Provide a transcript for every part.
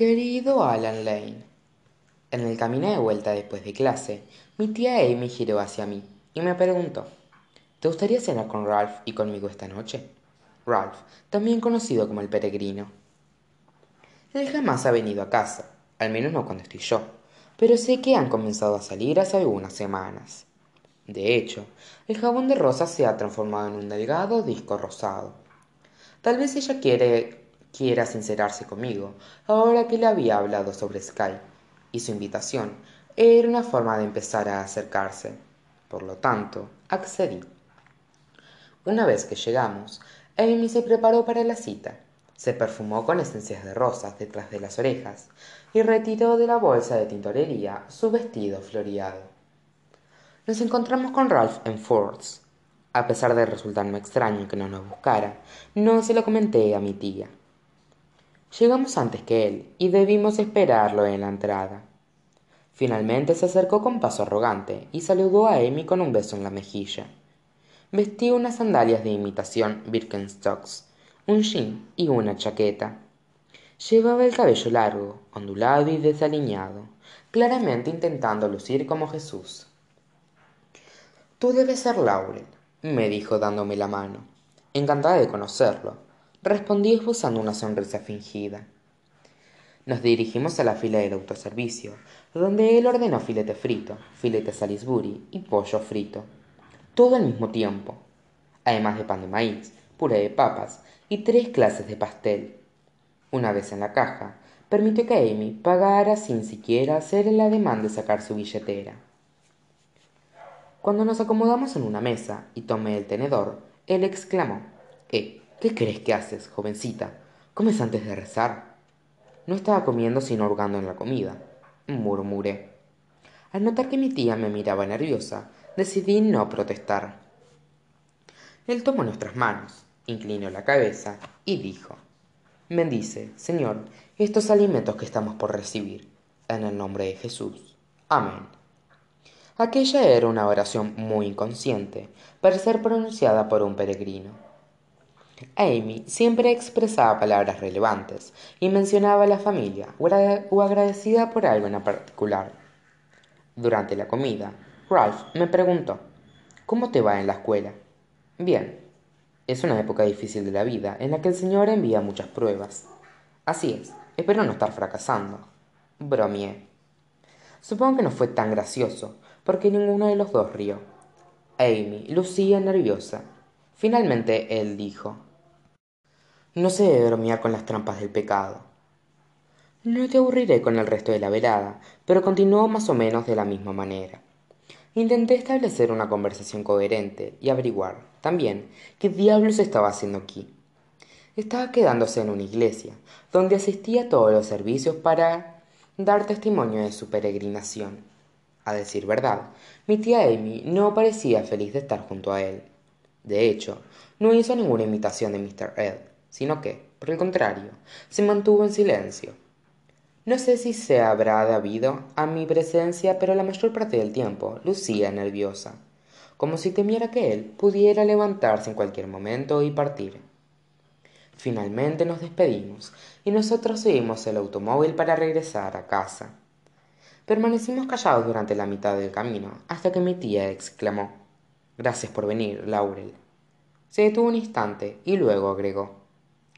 Querido Alan Lane, en el camino de vuelta después de clase, mi tía Amy giró hacia mí y me preguntó, ¿te gustaría cenar con Ralph y conmigo esta noche? Ralph, también conocido como el peregrino. Él jamás ha venido a casa, al menos no cuando estoy yo, pero sé que han comenzado a salir hace algunas semanas. De hecho, el jabón de rosa se ha transformado en un delgado disco rosado. Tal vez ella quiere, quiera sincerarse conmigo, ahora que le había hablado sobre Sky, y su invitación era una forma de empezar a acercarse. Por lo tanto, accedí. Una vez que llegamos, Amy se preparó para la cita. Se perfumó con esencias de rosas detrás de las orejas y retiró de la bolsa de tintorería su vestido floreado. Nos encontramos con Ralph en Ford's. A pesar de resultarme extraño que no nos buscara, no se lo comenté a mi tía. Llegamos antes que él y debimos esperarlo en la entrada. Finalmente se acercó con paso arrogante y saludó a Amy con un beso en la mejilla. Vestía unas sandalias de imitación Birkenstocks, un jean y una chaqueta. Llevaba el cabello largo, ondulado y desaliñado, claramente intentando lucir como Jesús. Tú debes ser Laurel, me dijo dándome la mano. Encantada de conocerlo, respondí esbozando una sonrisa fingida. Nos dirigimos a la fila del autoservicio, donde él ordenó filete frito, filete Salisbury y pollo frito. Todo al mismo tiempo, además de pan de maíz, puré de papas y tres clases de pastel. Una vez en la caja, permitió que Amy pagara sin siquiera hacer el ademán de sacar su billetera. Cuando nos acomodamos en una mesa y tomé el tenedor, él exclamó Eh, ¿qué crees que haces, jovencita? ¿Comes antes de rezar? No estaba comiendo sino hurgando en la comida, murmuré. Al notar que mi tía me miraba nerviosa, decidí no protestar. Él tomó nuestras manos, inclinó la cabeza y dijo Bendice, Señor, estos alimentos que estamos por recibir, en el nombre de Jesús. Amén. Aquella era una oración muy inconsciente, para ser pronunciada por un peregrino. Amy siempre expresaba palabras relevantes y mencionaba a la familia o agradecida por algo en particular. Durante la comida, Ralph me preguntó, ¿Cómo te va en la escuela? Bien. Es una época difícil de la vida en la que el Señor envía muchas pruebas. Así es, espero no estar fracasando. Bromeé. Supongo que no fue tan gracioso, porque ninguno de los dos rió. Amy lucía nerviosa. Finalmente él dijo No se debe bromear con las trampas del pecado. No te aburriré con el resto de la velada, pero continuó más o menos de la misma manera. Intenté establecer una conversación coherente y averiguar, también, qué diablos estaba haciendo aquí. Estaba quedándose en una iglesia, donde asistía a todos los servicios para dar testimonio de su peregrinación. A decir verdad, mi tía Amy no parecía feliz de estar junto a él. De hecho, no hizo ninguna imitación de Mr. Ed, sino que, por el contrario, se mantuvo en silencio. No sé si se habrá debido a mi presencia, pero la mayor parte del tiempo lucía nerviosa, como si temiera que él pudiera levantarse en cualquier momento y partir. Finalmente nos despedimos y nosotros seguimos el automóvil para regresar a casa. Permanecimos callados durante la mitad del camino, hasta que mi tía exclamó Gracias por venir, Laurel. Se detuvo un instante y luego agregó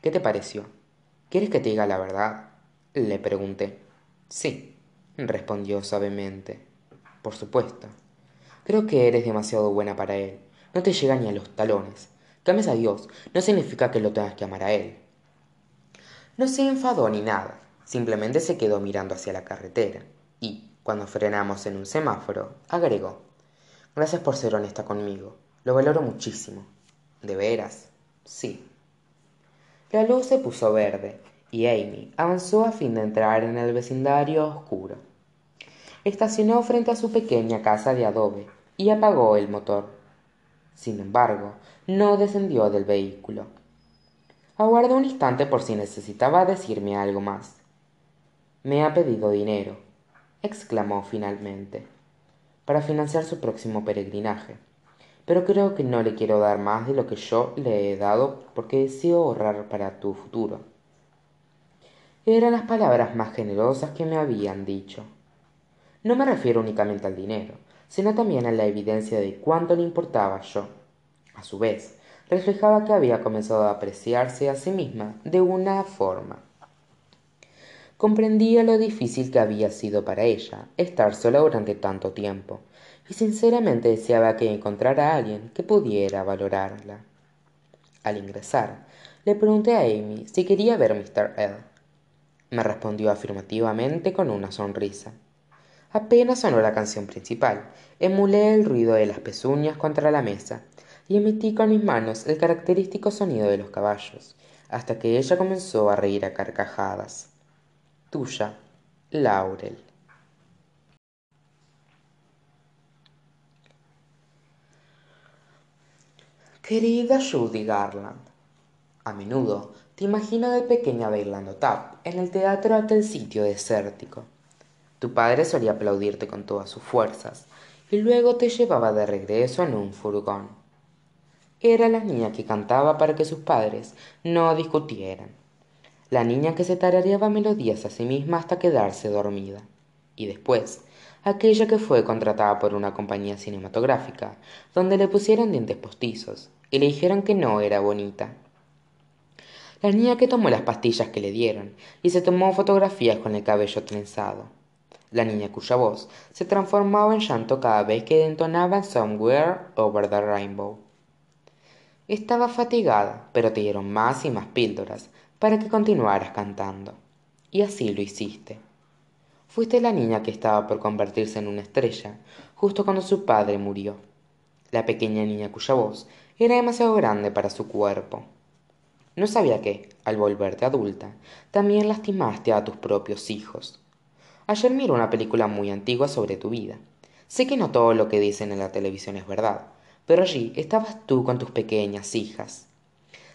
¿Qué te pareció? ¿Quieres que te diga la verdad? Le pregunté. Sí, respondió suavemente. Por supuesto. Creo que eres demasiado buena para él. No te llega ni a los talones. Que ames a Dios no significa que lo tengas que amar a él. No se enfadó ni nada. Simplemente se quedó mirando hacia la carretera y, cuando frenamos en un semáforo, agregó Gracias por ser honesta conmigo. Lo valoro muchísimo. ¿De veras? Sí. La luz se puso verde y Amy avanzó a fin de entrar en el vecindario oscuro. Estacionó frente a su pequeña casa de adobe y apagó el motor. Sin embargo, no descendió del vehículo. Aguardó un instante por si necesitaba decirme algo más. Me ha pedido dinero, exclamó finalmente, para financiar su próximo peregrinaje. Pero creo que no le quiero dar más de lo que yo le he dado porque deseo ahorrar para tu futuro. Eran las palabras más generosas que me habían dicho. No me refiero únicamente al dinero, sino también a la evidencia de cuánto le importaba yo. A su vez, reflejaba que había comenzado a apreciarse a sí misma de una forma. Comprendía lo difícil que había sido para ella estar sola durante tanto tiempo, y sinceramente deseaba que encontrara a alguien que pudiera valorarla. Al ingresar, le pregunté a Amy si quería ver Mr. L. Me respondió afirmativamente con una sonrisa. Apenas sonó la canción principal, emulé el ruido de las pezuñas contra la mesa y emití con mis manos el característico sonido de los caballos, hasta que ella comenzó a reír a carcajadas. Tuya, Laurel. Querida Judy Garland, a menudo te imagino de pequeña bailando tap en el teatro aquel sitio desértico. Tu padre solía aplaudirte con todas sus fuerzas y luego te llevaba de regreso en un furgón. Era la niña que cantaba para que sus padres no discutieran. La niña que se tarareaba melodías a sí misma hasta quedarse dormida. Y después, aquella que fue contratada por una compañía cinematográfica, donde le pusieron dientes postizos y le dijeron que no era bonita. La niña que tomó las pastillas que le dieron y se tomó fotografías con el cabello trenzado. La niña cuya voz se transformaba en llanto cada vez que entonaba Somewhere Over the Rainbow. Estaba fatigada, pero te dieron más y más píldoras para que continuaras cantando. Y así lo hiciste. Fuiste la niña que estaba por convertirse en una estrella justo cuando su padre murió. La pequeña niña cuya voz era demasiado grande para su cuerpo. No sabía que, al volverte adulta, también lastimaste a tus propios hijos. Ayer miré una película muy antigua sobre tu vida. Sé que no todo lo que dicen en la televisión es verdad, pero allí estabas tú con tus pequeñas hijas.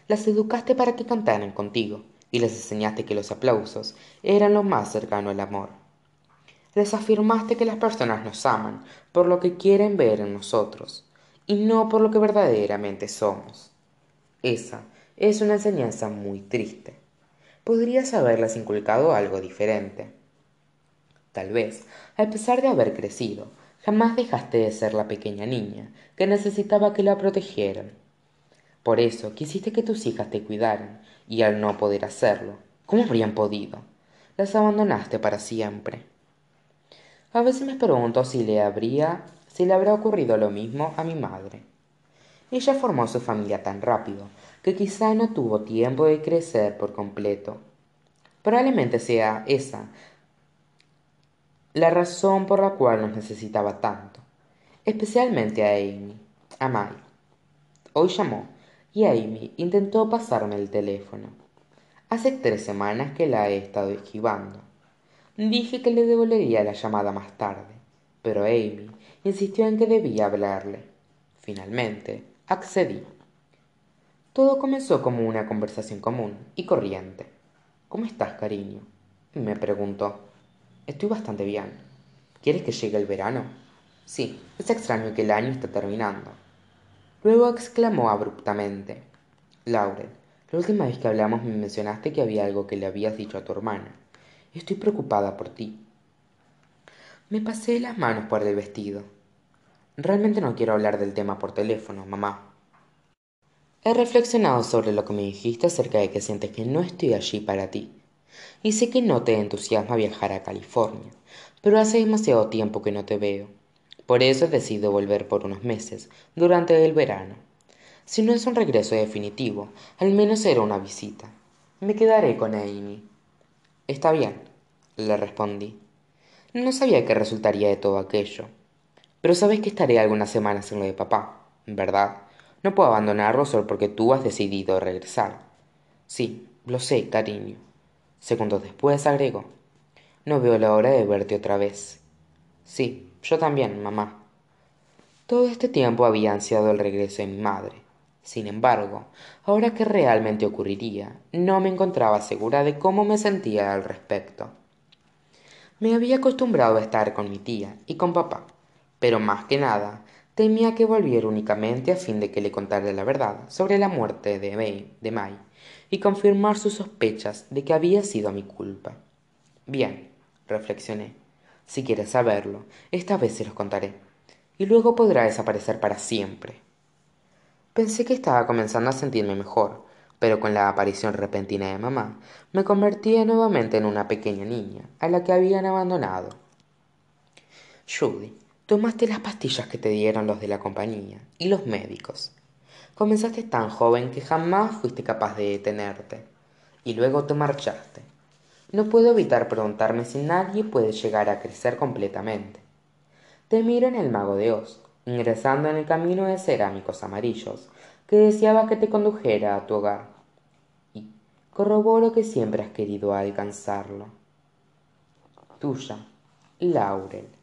Las educaste para que cantaran contigo y les enseñaste que los aplausos eran lo más cercano al amor les afirmaste que las personas nos aman por lo que quieren ver en nosotros y no por lo que verdaderamente somos. Esa es una enseñanza muy triste. Podrías haberles inculcado algo diferente. Tal vez, a pesar de haber crecido, jamás dejaste de ser la pequeña niña que necesitaba que la protegieran. Por eso quisiste que tus hijas te cuidaran, y al no poder hacerlo, ¿cómo habrían podido? Las abandonaste para siempre. A veces me pregunto si le habría, si le habrá ocurrido lo mismo a mi madre. Ella formó su familia tan rápido que quizá no tuvo tiempo de crecer por completo. Probablemente sea esa la razón por la cual nos necesitaba tanto, especialmente a Amy, a Mai. Hoy llamó y Amy intentó pasarme el teléfono. Hace tres semanas que la he estado esquivando. Dije que le devolvería la llamada más tarde, pero Amy insistió en que debía hablarle. Finalmente, accedí. Todo comenzó como una conversación común y corriente. ¿Cómo estás, cariño? me preguntó. Estoy bastante bien. ¿Quieres que llegue el verano? Sí, es extraño que el año esté terminando. Luego exclamó abruptamente. Laurel, la última vez que hablamos me mencionaste que había algo que le habías dicho a tu hermana. Estoy preocupada por ti. Me pasé las manos por el vestido. Realmente no quiero hablar del tema por teléfono, mamá. He reflexionado sobre lo que me dijiste acerca de que sientes que no estoy allí para ti. Y sé que no te entusiasma viajar a California, pero hace demasiado tiempo que no te veo. Por eso he decidido volver por unos meses, durante el verano. Si no es un regreso definitivo, al menos será una visita. Me quedaré con Amy. Está bien, le respondí. No sabía qué resultaría de todo aquello. Pero sabes que estaré algunas semanas en lo de papá, ¿verdad? No puedo abandonarlo solo porque tú has decidido regresar. Sí, lo sé, cariño. Segundos después agregó. No veo la hora de verte otra vez. Sí, yo también, mamá. Todo este tiempo había ansiado el regreso de mi madre. Sin embargo, ahora que realmente ocurriría, no me encontraba segura de cómo me sentía al respecto. Me había acostumbrado a estar con mi tía y con papá, pero más que nada temía que volviera únicamente a fin de que le contara la verdad sobre la muerte de May, de y confirmar sus sospechas de que había sido mi culpa. Bien, reflexioné, si quieres saberlo, esta vez se los contaré, y luego podrá desaparecer para siempre. Pensé que estaba comenzando a sentirme mejor, pero con la aparición repentina de mamá, me convertí nuevamente en una pequeña niña, a la que habían abandonado. Judy, tomaste las pastillas que te dieron los de la compañía y los médicos. Comenzaste tan joven que jamás fuiste capaz de detenerte, y luego te marchaste. No puedo evitar preguntarme si nadie puede llegar a crecer completamente. Te miro en el mago de Oz, ingresando en el camino de cerámicos amarillos, que deseaba que te condujera a tu hogar. Y corroboro que siempre has querido alcanzarlo. Tuya, Laurel.